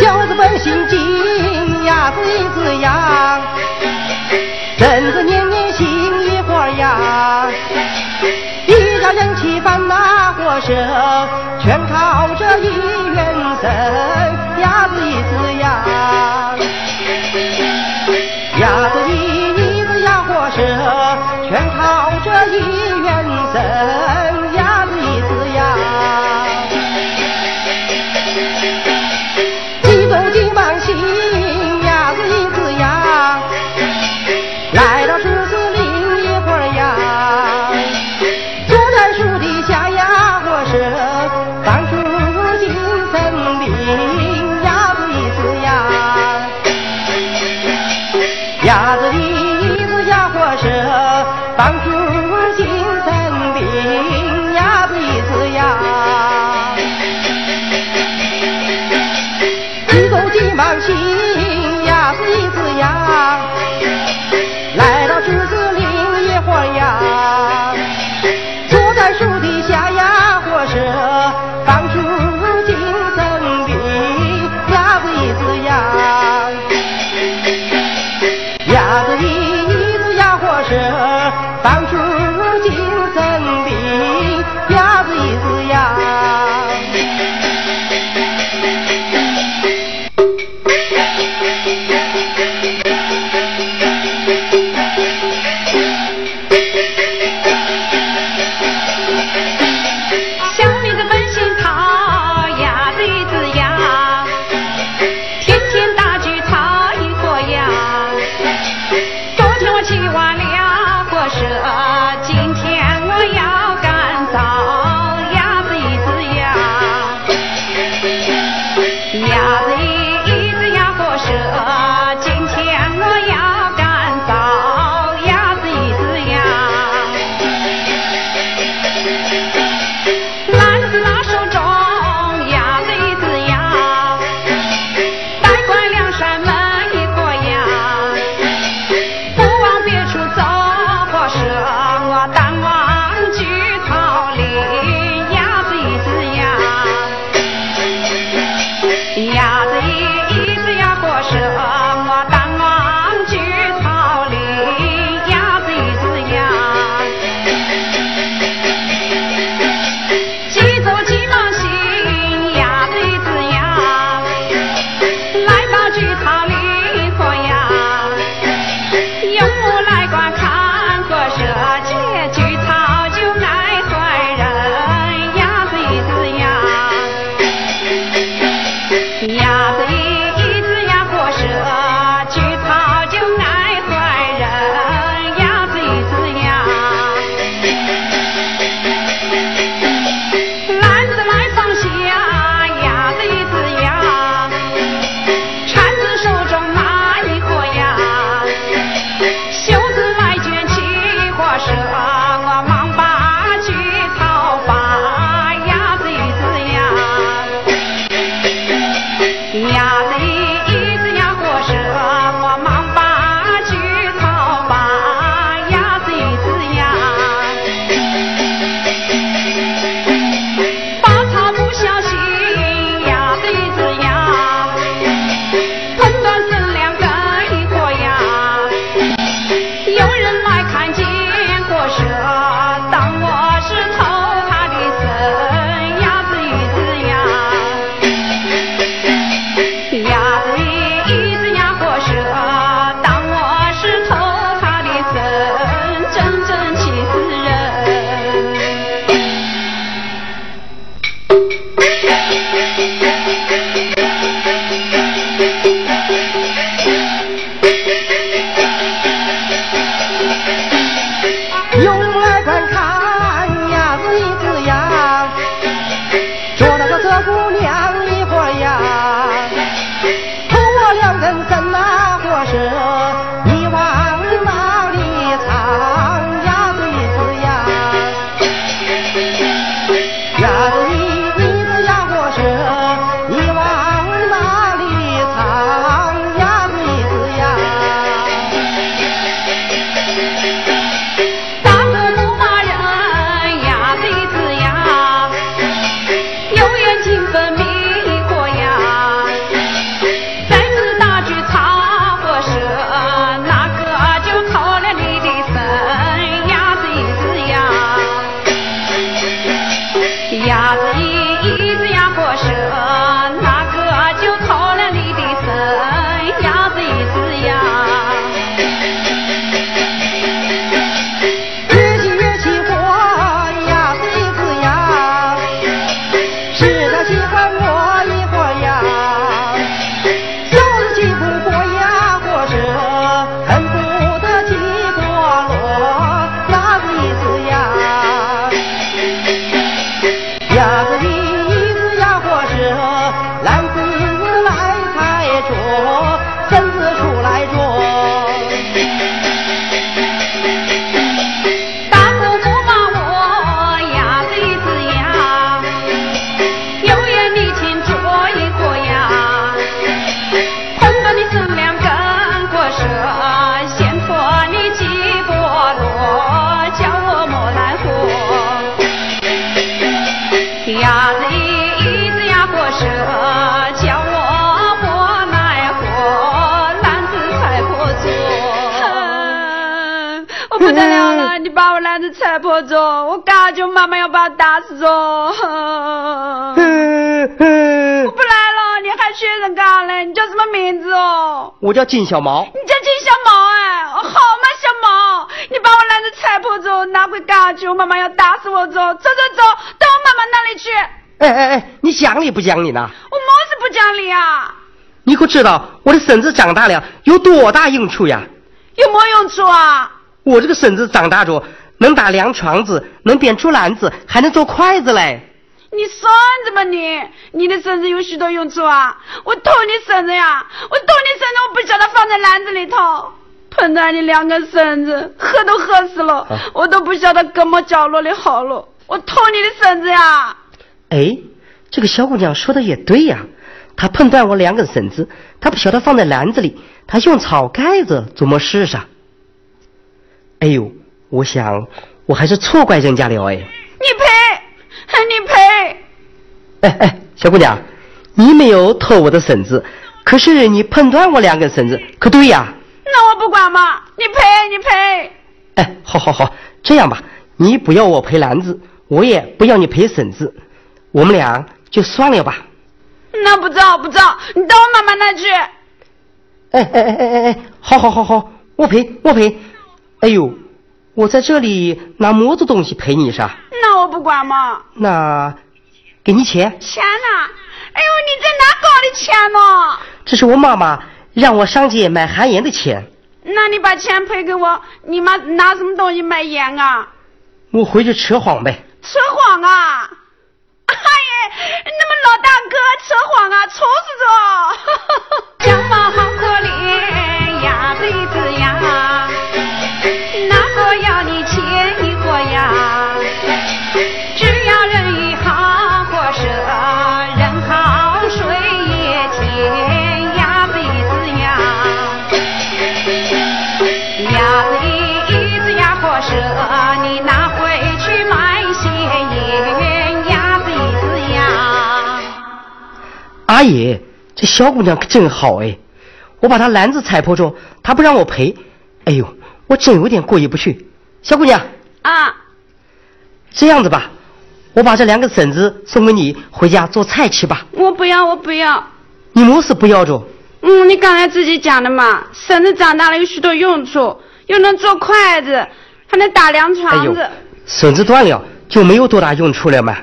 小子本心惊鸭子一只羊真的年年行一伙呀。一家人气饭那伙食全靠这一元神鸭子一只羊鸭子鸭子里一只鸭火蛇当初用来观看呀子一只羊，捉那个色姑娘一伙羊，我两人怎拿火舌？你往哪里藏呀子一只羊？子一。呀。不得了了！你把我篮子踩破着，我感觉妈妈要把我打死着。我不来了，你还学人干嘞？你叫什么名字哦？我叫金小毛。你叫金小毛哎？好嘛，小毛，你把我篮子踩破着，拿回感觉我妈妈要打死我着？走走走，到我妈妈那里去。哎哎哎，你讲理不讲理呢？我么是不讲理啊？你可知道我的孙子长大了有多大用处呀？有么用处啊？我这个绳子长大着，能打凉床子，能编竹篮子，还能做筷子嘞。你算子吧你！你的绳子有许多用处啊！我偷你绳子呀！我偷你绳子，我不晓得放在篮子里头。碰到你两根绳子，喝都喝死了，我都不晓得搁么角落里好了。我偷你的绳子呀！哎，这个小姑娘说的也对呀。她碰断我两根绳子，她不晓得放在篮子里，她用草盖子做么事噻？哎呦，我想我还是错怪人家了哎。你赔，你赔。哎哎，小姑娘，你没有偷我的绳子，可是你碰断我两根绳子，可对呀？那我不管嘛，你赔，你赔。哎，好好好，这样吧，你不要我赔篮子，我也不要你赔绳子，我们俩就算了吧。那不走不走，你到我妈妈那去。哎哎哎哎哎哎，好好好好，我赔我赔。哎呦，我在这里拿么子东西赔你啥？那我不管嘛。那给你钱。钱呐？哎呦，你在哪搞的钱呢？这是我妈妈让我上街买含盐的钱。那你把钱赔给我，你妈拿什么东西买盐啊？我回去扯谎呗。扯谎啊！哎呀，那么老大哥扯谎啊，愁死着！小猫好可怜呀，鼻子呀，我要你牵一个呀？只要人一好，过舍人好，水也甜呀，鼻子呀，呀鼻子呀，过舍你拿回去卖些盐呀，鼻子呀。阿姨，这小姑娘可真好哎！我把她篮子踩破着，她不让我赔，哎呦，我真有点过意不去。小姑娘，啊，这样子吧，我把这两个笋子送给你，回家做菜吃吧。我不要，我不要。你没事不要着？嗯，你刚才自己讲的嘛，绳子长大了有许多用处，又能做筷子，还能打凉哎呦床子。，绳子断了就没有多大用处了嘛，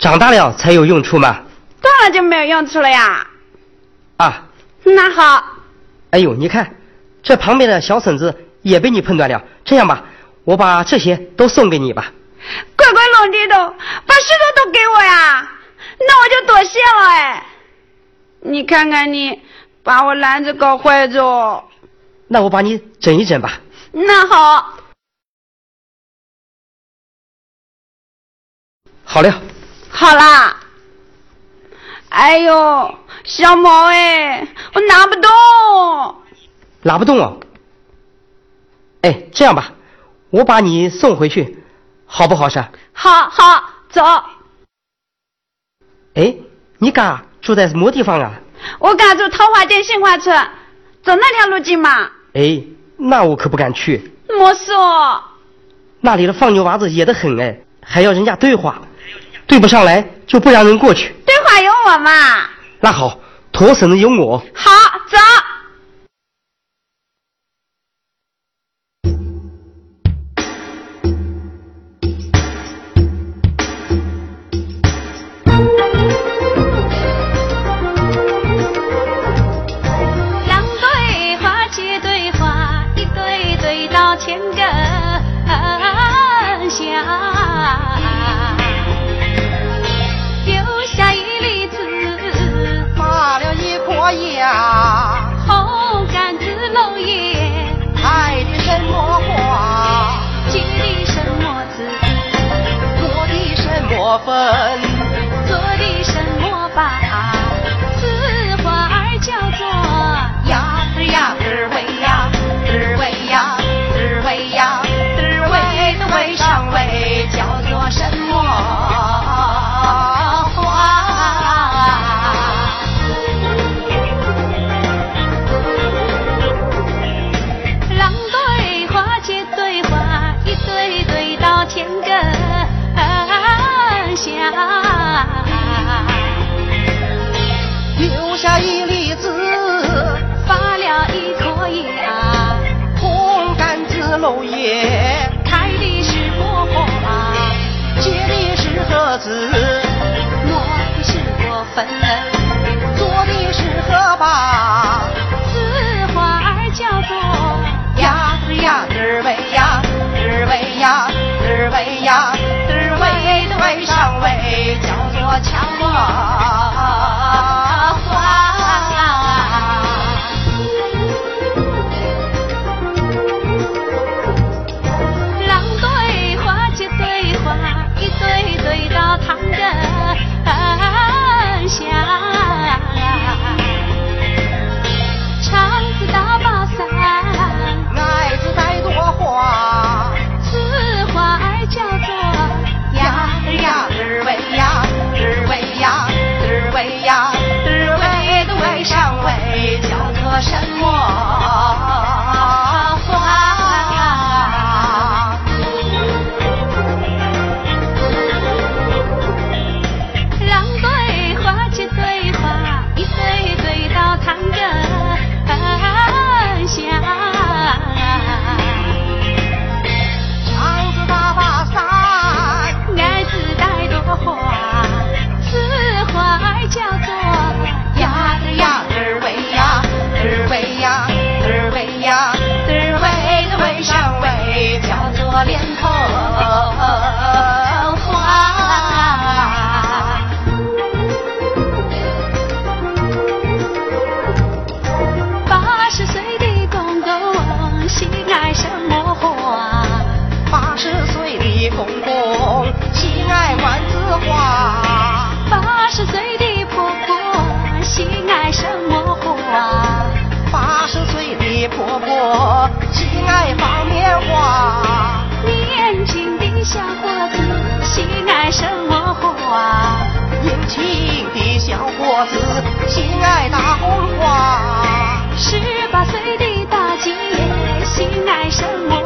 长大了才有用处嘛。断了就没有用处了呀。啊，那好，哎呦，你看，这旁边的小绳子也被你碰断了。这样吧，我把这些都送给你吧。乖乖落地头，把石头都给我呀，那我就多谢了哎。你看看你，把我篮子搞坏着。那我把你整一整吧。那好，好了，好啦。哎呦，小毛哎，我拿不动。拿不动哦。哎，这样吧，我把你送回去，好不好噻？好好走，哎，你家住在什么地方啊？我家住桃花店杏花村，走那条路径嘛。哎，那我可不敢去，没事哦，那里的放牛娃子野得很哎，还要人家对话，对不上来就不让人过去。对话有我嘛。那好，驮绳子有我。好，走。什下一粒子，发了一颗芽，红杆子漏叶，开的是果花，结的是荷子，落的是果粉，做的是荷包。此花儿叫做呀子呀子儿喂呀，子喂呀，子喂呀，子喂的喂上喂，叫做强子心爱大红花。十八岁的大姐心爱什么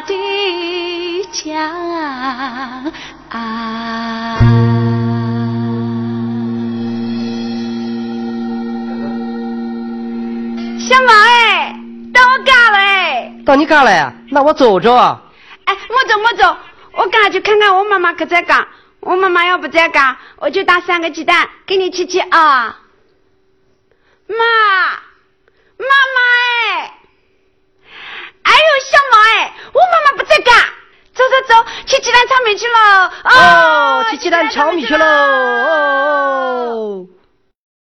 的家小毛哎，到我家了哎！到你家了呀？那我走着。哎，莫走莫走，我赶去看看我妈妈可在家。我妈妈要不在家，我就打三个鸡蛋给你吃吃啊。妈，妈妈哎！哎呦，小毛哎，我妈妈不在家。走走走，去鸡蛋炒米去喽！哦，去鸡蛋炒米去喽。哦